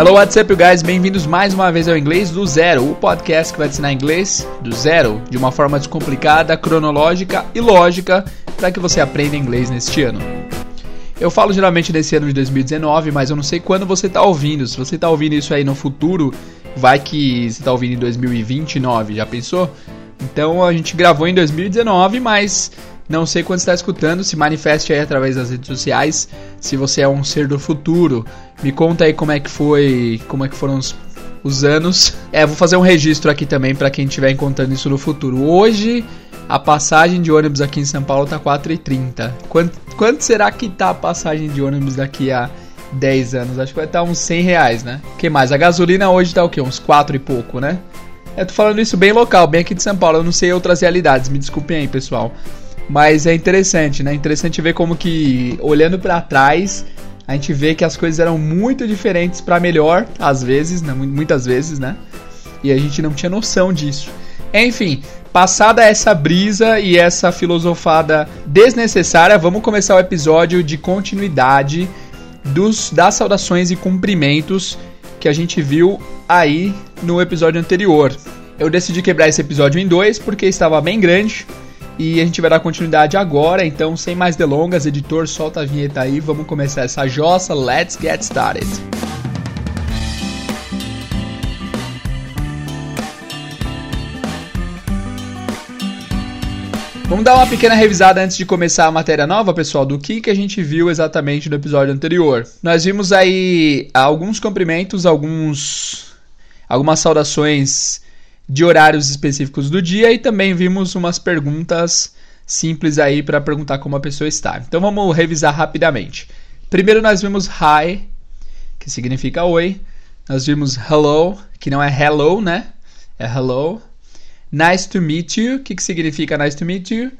Hello, what's up, guys? Bem-vindos mais uma vez ao Inglês do Zero, o podcast que vai ensinar inglês do zero, de uma forma descomplicada, cronológica e lógica, para que você aprenda inglês neste ano. Eu falo geralmente nesse ano de 2019, mas eu não sei quando você está ouvindo. Se você está ouvindo isso aí no futuro, vai que você está ouvindo em 2029, já pensou? Então a gente gravou em 2019, mas não sei quando está escutando, se manifeste aí através das redes sociais. Se você é um ser do futuro, me conta aí como é que foi, como é que foram os, os anos. É, vou fazer um registro aqui também para quem estiver encontrando isso no futuro. Hoje a passagem de ônibus aqui em São Paulo tá 4,30. Quanto, quanto será que tá a passagem de ônibus daqui a 10 anos? Acho que vai estar tá uns 100 reais, né? Que mais? A gasolina hoje tá o quê? Uns 4 e pouco, né? Eu tô falando isso bem local, bem aqui de São Paulo. Eu não sei outras realidades, me desculpem aí, pessoal. Mas é interessante, né? Interessante ver como que, olhando para trás, a gente vê que as coisas eram muito diferentes para melhor, às vezes, né? muitas vezes, né? E a gente não tinha noção disso. Enfim, passada essa brisa e essa filosofada desnecessária, vamos começar o episódio de continuidade dos das saudações e cumprimentos que a gente viu aí no episódio anterior. Eu decidi quebrar esse episódio em dois porque estava bem grande e a gente vai dar continuidade agora, então sem mais delongas, editor, solta a vinheta aí, vamos começar essa jossa, let's get started. Vamos dar uma pequena revisada antes de começar a matéria nova, pessoal, do que, que a gente viu exatamente no episódio anterior. Nós vimos aí alguns cumprimentos, alguns algumas saudações de horários específicos do dia e também vimos umas perguntas simples aí para perguntar como a pessoa está. Então vamos revisar rapidamente. Primeiro nós vimos hi, que significa oi. Nós vimos hello, que não é hello, né? É hello. Nice to meet you, que, que significa nice to meet you?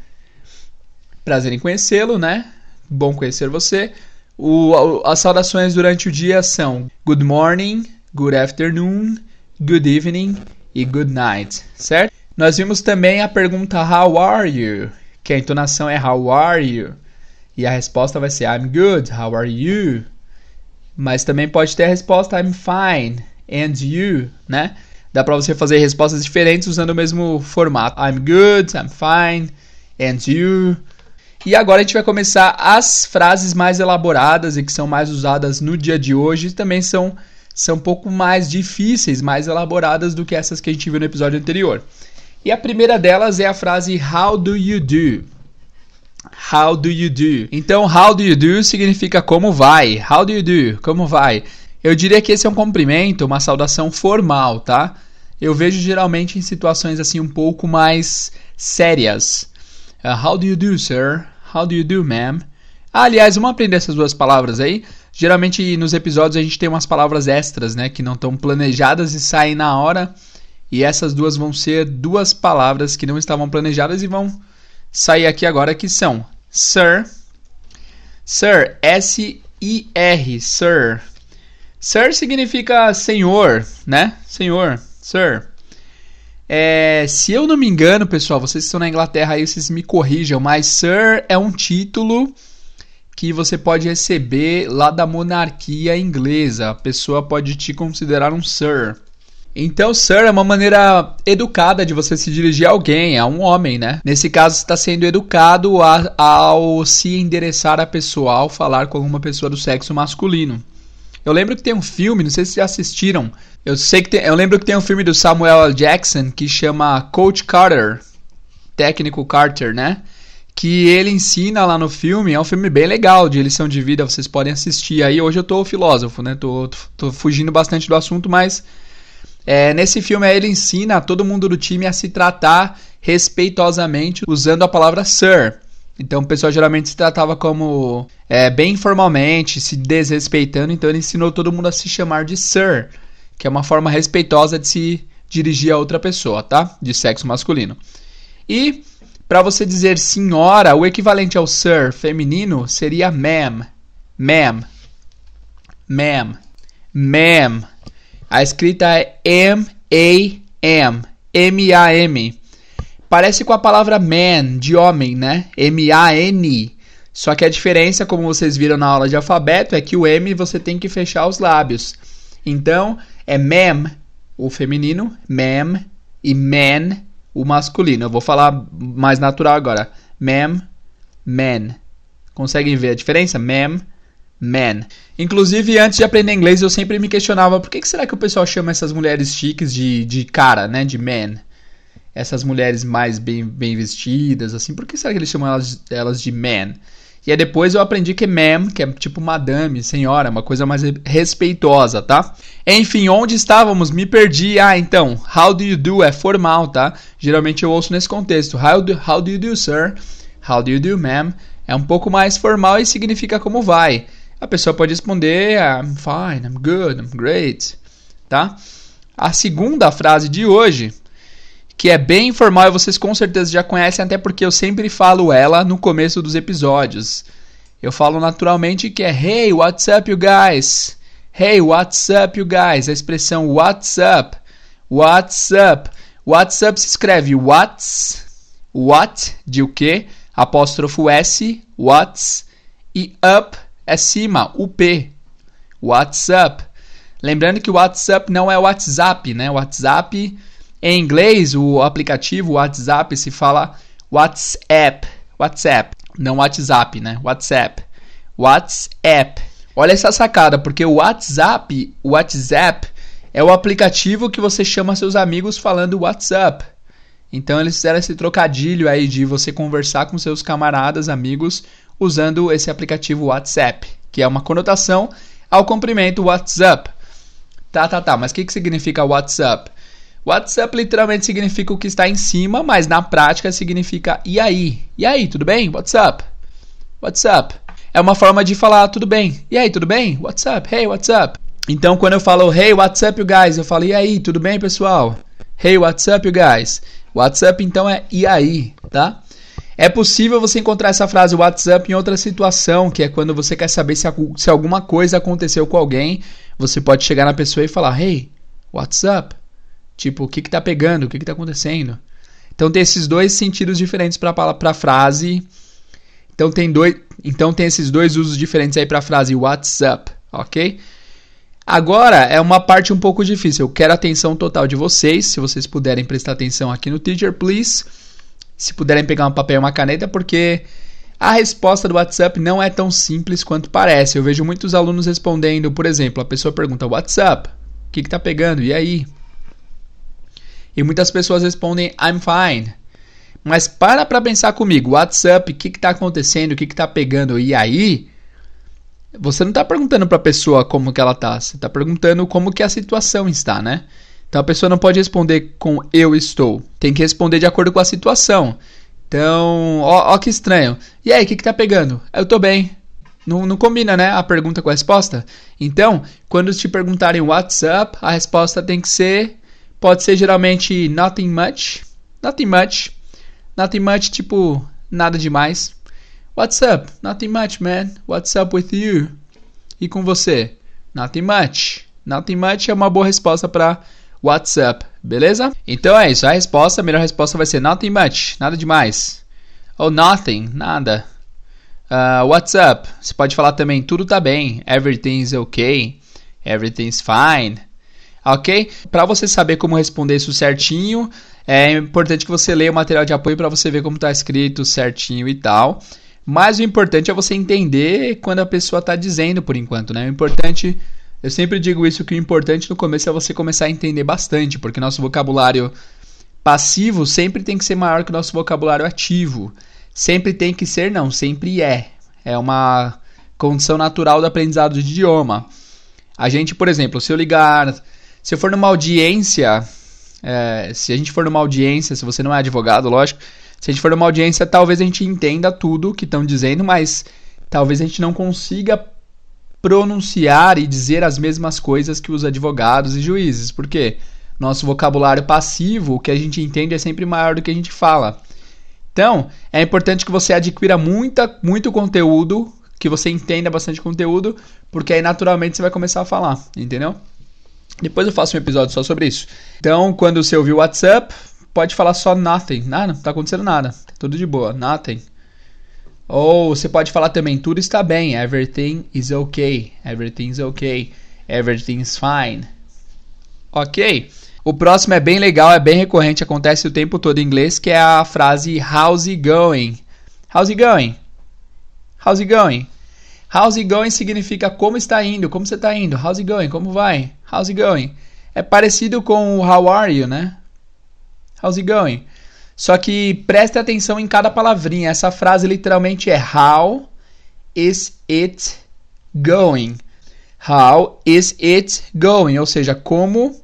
Prazer em conhecê-lo, né? Bom conhecer você. O, as saudações durante o dia são good morning, good afternoon, good evening e good night, certo? Nós vimos também a pergunta how are you, que a entonação é how are you? E a resposta vai ser I'm good, how are you? Mas também pode ter a resposta I'm fine and you, né? Dá para você fazer respostas diferentes usando o mesmo formato. I'm good, I'm fine and you. E agora a gente vai começar as frases mais elaboradas e que são mais usadas no dia de hoje, também são são um pouco mais difíceis, mais elaboradas do que essas que a gente viu no episódio anterior. E a primeira delas é a frase How do you do? How do you do? Então, how do you do significa como vai. How do you do? Como vai? Eu diria que esse é um cumprimento, uma saudação formal, tá? Eu vejo geralmente em situações assim um pouco mais sérias. Uh, how do you do, sir? How do you do, ma'am? Ah, aliás, vamos aprender essas duas palavras aí. Geralmente nos episódios a gente tem umas palavras extras, né, que não estão planejadas e saem na hora. E essas duas vão ser duas palavras que não estavam planejadas e vão sair aqui agora que são sir. Sir, S I R, sir. Sir significa senhor, né? Senhor, sir. É, se eu não me engano, pessoal, vocês que estão na Inglaterra aí, vocês me corrijam, mas Sir é um título que você pode receber lá da monarquia inglesa. A pessoa pode te considerar um Sir. Então, Sir é uma maneira educada de você se dirigir a alguém, a um homem, né? Nesse caso, está sendo educado a, ao se endereçar a pessoa, ao falar com uma pessoa do sexo masculino. Eu lembro que tem um filme, não sei se já assistiram. Eu sei que tem, eu lembro que tem um filme do Samuel L. Jackson que chama Coach Carter, técnico Carter, né? Que ele ensina lá no filme. É um filme bem legal de lição de vida, vocês podem assistir aí. Hoje eu tô filósofo, né? Tô, tô fugindo bastante do assunto, mas é, nesse filme ele ensina todo mundo do time a se tratar respeitosamente usando a palavra sir. Então o pessoal geralmente se tratava como é, bem informalmente, se desrespeitando. Então ele ensinou todo mundo a se chamar de sir, que é uma forma respeitosa de se dirigir a outra pessoa, tá? De sexo masculino. E para você dizer senhora, o equivalente ao sir feminino seria ma'am. Ma'am. Ma'am. Ma'am. A escrita é M-A-M. M-A-M. Parece com a palavra man, de homem, né? M-A-N. Só que a diferença, como vocês viram na aula de alfabeto, é que o M você tem que fechar os lábios. Então, é ma'am, o feminino, ma'am, e man, o masculino. Eu vou falar mais natural agora. Ma'am, man. Conseguem ver a diferença? Ma'am, man. Inclusive, antes de aprender inglês, eu sempre me questionava por que, que será que o pessoal chama essas mulheres chiques de, de cara, né? De man. Essas mulheres mais bem, bem vestidas, assim, por que será que eles chamam elas, elas de man? E aí depois eu aprendi que ma'am, que é tipo madame, senhora, uma coisa mais respeitosa, tá? Enfim, onde estávamos? Me perdi. Ah, então, how do you do é formal, tá? Geralmente eu ouço nesse contexto. How do, how do you do, sir? How do you do, ma'am? É um pouco mais formal e significa como vai. A pessoa pode responder I'm fine, I'm good, I'm great, tá? A segunda frase de hoje que é bem informal e vocês com certeza já conhecem, até porque eu sempre falo ela no começo dos episódios. Eu falo naturalmente que é Hey, what's up, you guys? Hey, what's up, you guys? A expressão what's up? What's up? What's up se escreve what's, what de o que, apóstrofo S, what's, e up é cima, o P. What's up? Lembrando que o WhatsApp não é WhatsApp, né? WhatsApp em inglês, o aplicativo WhatsApp se fala WhatsApp. WhatsApp. Não WhatsApp, né? WhatsApp. WhatsApp. Olha essa sacada, porque o WhatsApp, o WhatsApp é o aplicativo que você chama seus amigos falando WhatsApp. Então eles fizeram esse trocadilho aí de você conversar com seus camaradas, amigos, usando esse aplicativo WhatsApp, que é uma conotação ao comprimento WhatsApp. Tá, tá, tá. Mas o que, que significa WhatsApp? WhatsApp literalmente significa o que está em cima, mas na prática significa e aí? E aí, tudo bem? WhatsApp? WhatsApp? É uma forma de falar tudo bem. E aí, tudo bem? WhatsApp? Hey, WhatsApp? Então, quando eu falo hey, WhatsApp, you guys, eu falo e aí, tudo bem, pessoal? Hey, WhatsApp, you guys? WhatsApp então é e aí, tá? É possível você encontrar essa frase WhatsApp em outra situação, que é quando você quer saber se, se alguma coisa aconteceu com alguém, você pode chegar na pessoa e falar: Hey, WhatsApp? Tipo, o que, que tá pegando? O que, que tá acontecendo? Então tem esses dois sentidos diferentes para a frase. Então tem, dois, então tem esses dois usos diferentes aí para a frase WhatsApp, ok? Agora é uma parte um pouco difícil. Eu quero a atenção total de vocês. Se vocês puderem prestar atenção aqui no Teacher, please. Se puderem pegar um papel e uma caneta, porque a resposta do WhatsApp não é tão simples quanto parece. Eu vejo muitos alunos respondendo, por exemplo, a pessoa pergunta WhatsApp, o que, que tá pegando? E aí? E muitas pessoas respondem I'm fine. Mas para para pensar comigo, WhatsApp, o que está acontecendo, o que está pegando e aí? Você não está perguntando para a pessoa como que ela está, você está perguntando como que a situação está, né? Então a pessoa não pode responder com eu estou, tem que responder de acordo com a situação. Então, ó, ó que estranho. E aí, o que, que tá pegando? Eu tô bem. Não, não combina, né? A pergunta com a resposta. Então, quando te perguntarem WhatsApp, a resposta tem que ser Pode ser geralmente nothing much. Nothing much. Nothing much, tipo, nada demais. What's up? Nothing much, man. What's up with you? E com você? Nothing much. Nothing much é uma boa resposta para What's up, beleza? Então é isso. A resposta, a melhor resposta vai ser nothing much, nada demais. Ou nothing, nada. Uh, what's up? Você pode falar também tudo tá bem. Everything's okay. Everything's fine ok? Para você saber como responder isso certinho, é importante que você leia o material de apoio para você ver como está escrito certinho e tal. Mas o importante é você entender quando a pessoa está dizendo por enquanto, né? O importante, eu sempre digo isso que o importante no começo é você começar a entender bastante, porque nosso vocabulário passivo sempre tem que ser maior que o nosso vocabulário ativo. Sempre tem que ser, não, sempre é. É uma condição natural do aprendizado de idioma. A gente, por exemplo, se eu ligar se eu for numa audiência, é, se a gente for numa audiência, se você não é advogado, lógico, se a gente for numa audiência, talvez a gente entenda tudo que estão dizendo, mas talvez a gente não consiga pronunciar e dizer as mesmas coisas que os advogados e juízes. Por quê? Nosso vocabulário passivo, o que a gente entende é sempre maior do que a gente fala. Então, é importante que você adquira muita, muito conteúdo, que você entenda bastante conteúdo, porque aí naturalmente você vai começar a falar, entendeu? Depois eu faço um episódio só sobre isso. Então, quando você ouvir o WhatsApp, pode falar só nothing. Nada, não tá acontecendo nada. Tudo de boa, nothing. Ou você pode falar também, tudo está bem, everything is okay, everything's okay. Everything's fine. Ok. O próximo é bem legal, é bem recorrente, acontece o tempo todo em inglês, que é a frase How's it going? How's it going? How's it going? How's it going significa como está indo, como você está indo. How's it going? Como vai? How's it going? É parecido com o How are you, né? How's it going? Só que preste atenção em cada palavrinha. Essa frase literalmente é How is it going? How is it going? Ou seja, como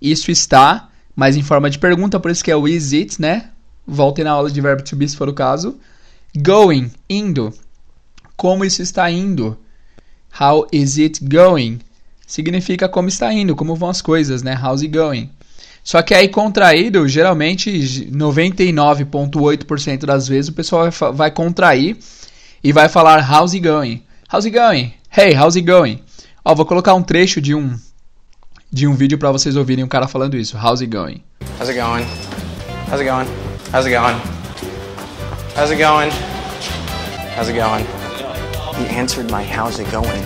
isso está, mas em forma de pergunta, por isso que é o is it, né? Voltem na aula de verbo to be se for o caso. Going, indo. Como isso está indo? How is it going? Significa como está indo, como vão as coisas, né? How's it going? Só que aí contraído, geralmente 99.8% das vezes o pessoal vai, vai contrair e vai falar how's it going? How's it going? Hey, how's it going? Ó, vou colocar um trecho de um de um vídeo para vocês ouvirem um cara falando isso. How's it going? How's it going? How's it going? How's it going? How's it going? How's it going? He answered my how's it going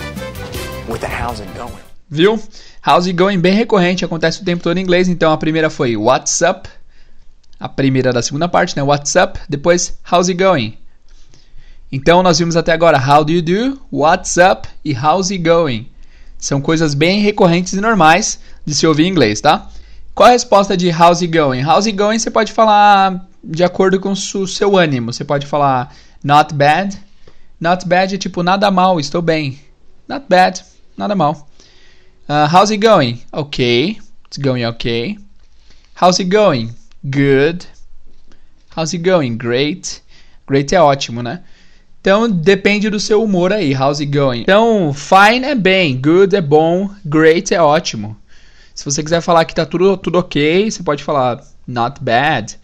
with a how's it going. Viu? How's it going bem recorrente, acontece o tempo todo em inglês. Então a primeira foi what's up. A primeira da segunda parte, né? What's up? Depois how's it going? Então nós vimos até agora how do you do, what's up e how's it going. São coisas bem recorrentes e normais de se ouvir em inglês, tá? Qual a resposta de how's it going? How's it going você pode falar de acordo com o seu ânimo. Você pode falar not bad. Not bad é tipo nada mal, estou bem. Not bad, nada mal. Uh, how's it going? Okay, it's going okay. How's it going? Good. How's it going? Great. Great é ótimo, né? Então depende do seu humor aí, how's it going? Então, fine é bem, good é bom, great é ótimo. Se você quiser falar que tá tudo, tudo ok, você pode falar not bad,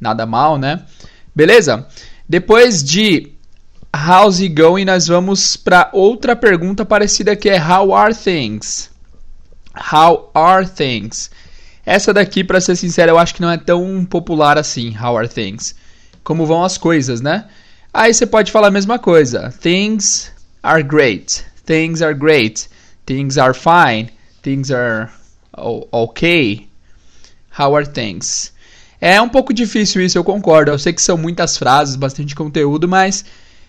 nada mal, né? Beleza? Depois de how's it going, nós vamos para outra pergunta parecida que é how are things? How are things? Essa daqui, para ser sincero, eu acho que não é tão popular assim, how are things. Como vão as coisas, né? Aí você pode falar a mesma coisa. Things are great. Things are great. Things are fine. Things are okay. How are things? É um pouco difícil isso, eu concordo. Eu sei que são muitas frases, bastante conteúdo, mas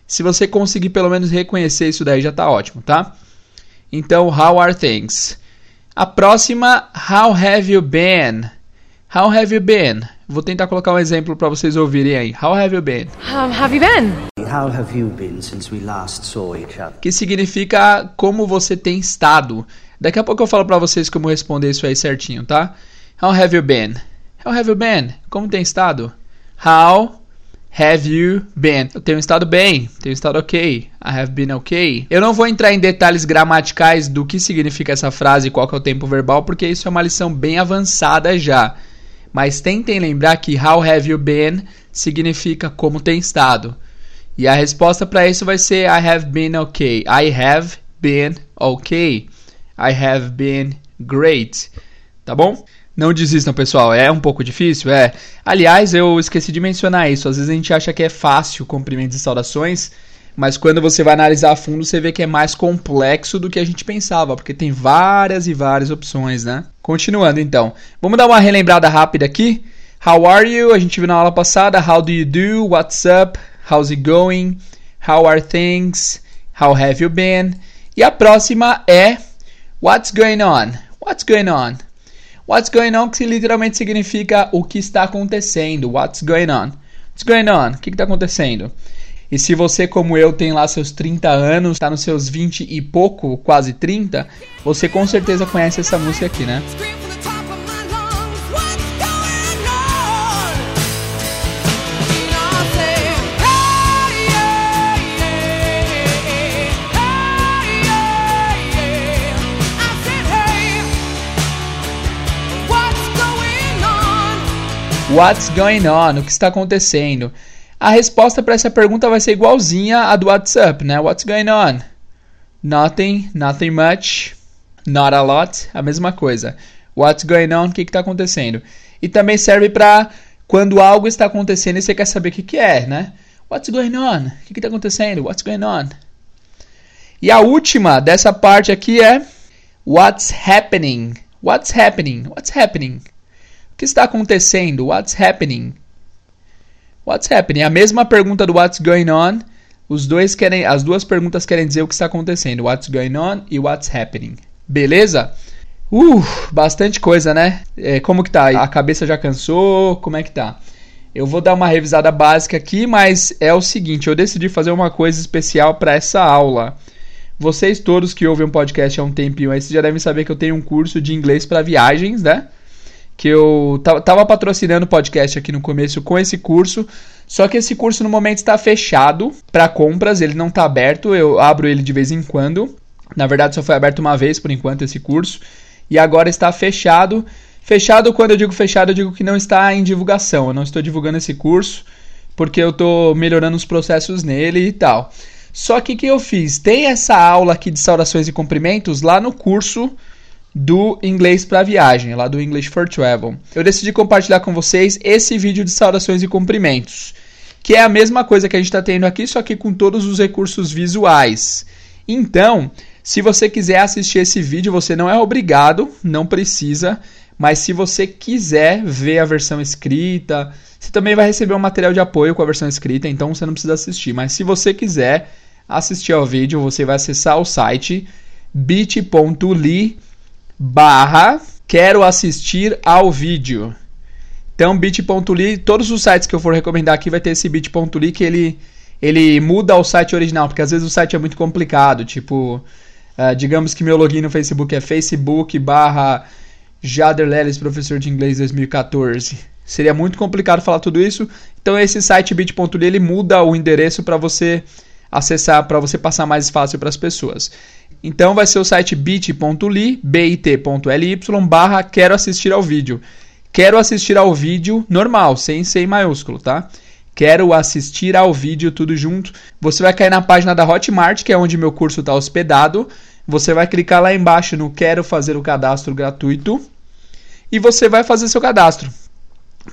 se você conseguir pelo menos reconhecer isso daí já tá ótimo, tá? Então, how are things? A próxima, how have you been? How have you been? Vou tentar colocar um exemplo para vocês ouvirem aí. How have you been? How have you been? How have you been since we last saw each other? Que significa como você tem estado. Daqui a pouco eu falo para vocês como responder isso aí certinho, tá? How have you been? How have you been? Como tem estado? How have you been? Eu tenho estado bem, tenho estado ok. I have been ok. Eu não vou entrar em detalhes gramaticais do que significa essa frase e qual é o tempo verbal, porque isso é uma lição bem avançada já mas tentem lembrar que how have you been significa como tem estado. E a resposta para isso vai ser I have been okay. I have been okay. I have been great. Tá bom? Não desistam, pessoal. É um pouco difícil, é. Aliás, eu esqueci de mencionar isso. Às vezes a gente acha que é fácil cumprimentos e saudações, mas quando você vai analisar a fundo, você vê que é mais complexo do que a gente pensava, porque tem várias e várias opções, né? Continuando então. Vamos dar uma relembrada rápida aqui. How are you? A gente viu na aula passada. How do you do? What's up? How's it going? How are things? How have you been? E a próxima é What's going on? What's going on? What's going on que literalmente significa o que está acontecendo. What's going on? What's going on? O que está acontecendo? E se você, como eu, tem lá seus 30 anos, está nos seus 20 e pouco, quase 30, você com certeza conhece essa música aqui, né? What's going on? O que está acontecendo? A resposta para essa pergunta vai ser igualzinha à do WhatsApp, né? What's going on? Nothing, nothing much, not a lot, a mesma coisa. What's going on? O que está acontecendo? E também serve para quando algo está acontecendo e você quer saber o que, que é, né? What's going on? O que está acontecendo? What's going on? E a última dessa parte aqui é What's happening? What's happening? What's happening? O que está acontecendo? What's happening? What's happening? A mesma pergunta do What's going on. Os dois querem, as duas perguntas querem dizer o que está acontecendo. What's going on e What's happening. Beleza? Uh, bastante coisa, né? É, como que tá? A cabeça já cansou? Como é que tá? Eu vou dar uma revisada básica aqui, mas é o seguinte, eu decidi fazer uma coisa especial para essa aula. Vocês todos que ouvem um podcast há um tempinho aí, vocês já devem saber que eu tenho um curso de inglês para viagens, né? Que eu tava patrocinando o podcast aqui no começo com esse curso, só que esse curso no momento está fechado para compras, ele não está aberto, eu abro ele de vez em quando. Na verdade, só foi aberto uma vez por enquanto esse curso e agora está fechado. Fechado, quando eu digo fechado, eu digo que não está em divulgação. Eu não estou divulgando esse curso porque eu estou melhorando os processos nele e tal. Só que o que eu fiz? Tem essa aula aqui de saudações e cumprimentos lá no curso do inglês para viagem, lá do English for Travel. Eu decidi compartilhar com vocês esse vídeo de saudações e cumprimentos, que é a mesma coisa que a gente está tendo aqui, só que com todos os recursos visuais. Então, se você quiser assistir esse vídeo, você não é obrigado, não precisa, mas se você quiser ver a versão escrita, você também vai receber um material de apoio com a versão escrita, então você não precisa assistir. Mas se você quiser assistir ao vídeo, você vai acessar o site bit.ly barra quero assistir ao vídeo. Então bit.ly, todos os sites que eu for recomendar aqui vai ter esse bit.ly que ele, ele muda o site original, porque às vezes o site é muito complicado, tipo Uh, digamos que meu login no Facebook é facebook barra Jader professor de inglês 2014. Seria muito complicado falar tudo isso. Então esse site bit.ly ele muda o endereço para você acessar, para você passar mais fácil para as pessoas. Então vai ser o site bit.ly, bit.ly barra quero assistir ao vídeo. Quero assistir ao vídeo normal, sem C maiúsculo, tá? Quero assistir ao vídeo tudo junto. Você vai cair na página da Hotmart, que é onde meu curso está hospedado. Você vai clicar lá embaixo no Quero fazer o cadastro gratuito e você vai fazer seu cadastro.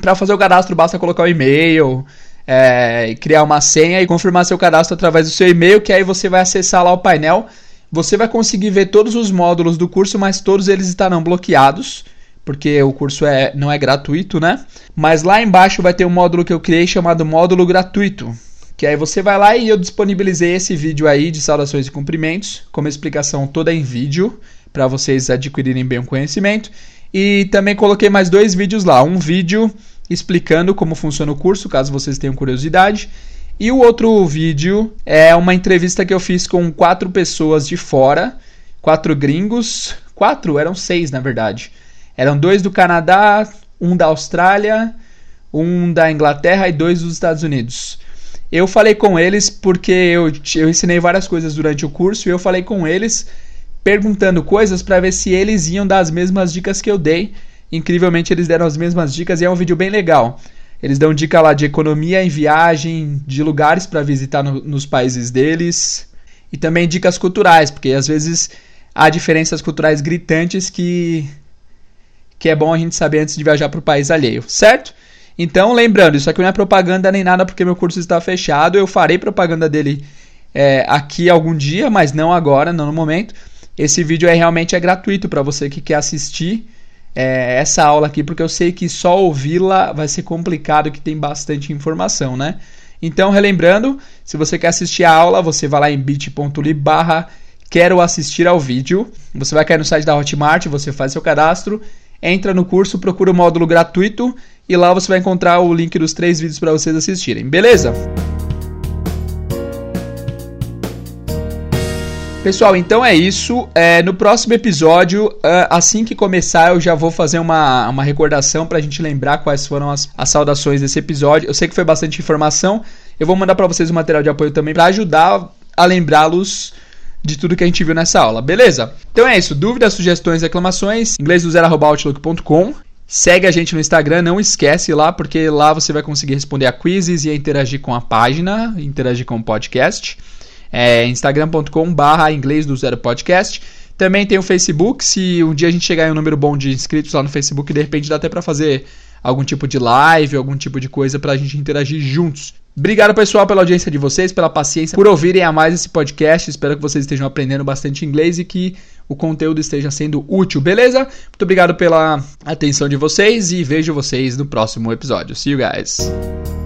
Para fazer o cadastro, basta colocar o e-mail, é, criar uma senha e confirmar seu cadastro através do seu e-mail, que aí você vai acessar lá o painel. Você vai conseguir ver todos os módulos do curso, mas todos eles estarão bloqueados, porque o curso é, não é gratuito, né? Mas lá embaixo vai ter um módulo que eu criei chamado módulo gratuito. Que aí você vai lá e eu disponibilizei esse vídeo aí de saudações e cumprimentos, com uma explicação toda em vídeo, para vocês adquirirem bem o conhecimento. E também coloquei mais dois vídeos lá. Um vídeo explicando como funciona o curso, caso vocês tenham curiosidade. E o outro vídeo é uma entrevista que eu fiz com quatro pessoas de fora, quatro gringos, quatro, eram seis na verdade. Eram dois do Canadá, um da Austrália, um da Inglaterra e dois dos Estados Unidos. Eu falei com eles porque eu, eu ensinei várias coisas durante o curso e eu falei com eles perguntando coisas para ver se eles iam dar as mesmas dicas que eu dei. Incrivelmente eles deram as mesmas dicas e é um vídeo bem legal. Eles dão dica lá de economia em viagem, de lugares para visitar no, nos países deles e também dicas culturais, porque às vezes há diferenças culturais gritantes que que é bom a gente saber antes de viajar para o país alheio, certo? Então, lembrando, isso aqui não é propaganda nem nada porque meu curso está fechado. Eu farei propaganda dele é, aqui algum dia, mas não agora, não no momento. Esse vídeo é realmente é gratuito para você que quer assistir é, essa aula aqui, porque eu sei que só ouvi-la vai ser complicado, que tem bastante informação, né? Então, relembrando, se você quer assistir a aula, você vai lá em bit.ly barra quero assistir ao vídeo. Você vai cair no site da Hotmart, você faz seu cadastro, entra no curso, procura o módulo gratuito e lá você vai encontrar o link dos três vídeos para vocês assistirem, beleza? Pessoal, então é isso. É, no próximo episódio, é, assim que começar, eu já vou fazer uma, uma recordação para a gente lembrar quais foram as, as saudações desse episódio. Eu sei que foi bastante informação. Eu vou mandar para vocês o material de apoio também para ajudar a lembrá-los de tudo que a gente viu nessa aula, beleza? Então é isso. Dúvidas, sugestões, reclamações, inglês do. Segue a gente no Instagram, não esquece lá, porque lá você vai conseguir responder a quizzes e interagir com a página, interagir com o podcast é instagram.com barra inglês do zero podcast. Também tem o Facebook, se um dia a gente chegar em um número bom de inscritos lá no Facebook, de repente dá até para fazer algum tipo de live, algum tipo de coisa para a gente interagir juntos. Obrigado pessoal pela audiência de vocês, pela paciência, por ouvirem a mais esse podcast. Espero que vocês estejam aprendendo bastante inglês e que o conteúdo esteja sendo útil, beleza? Muito obrigado pela atenção de vocês e vejo vocês no próximo episódio. See you guys.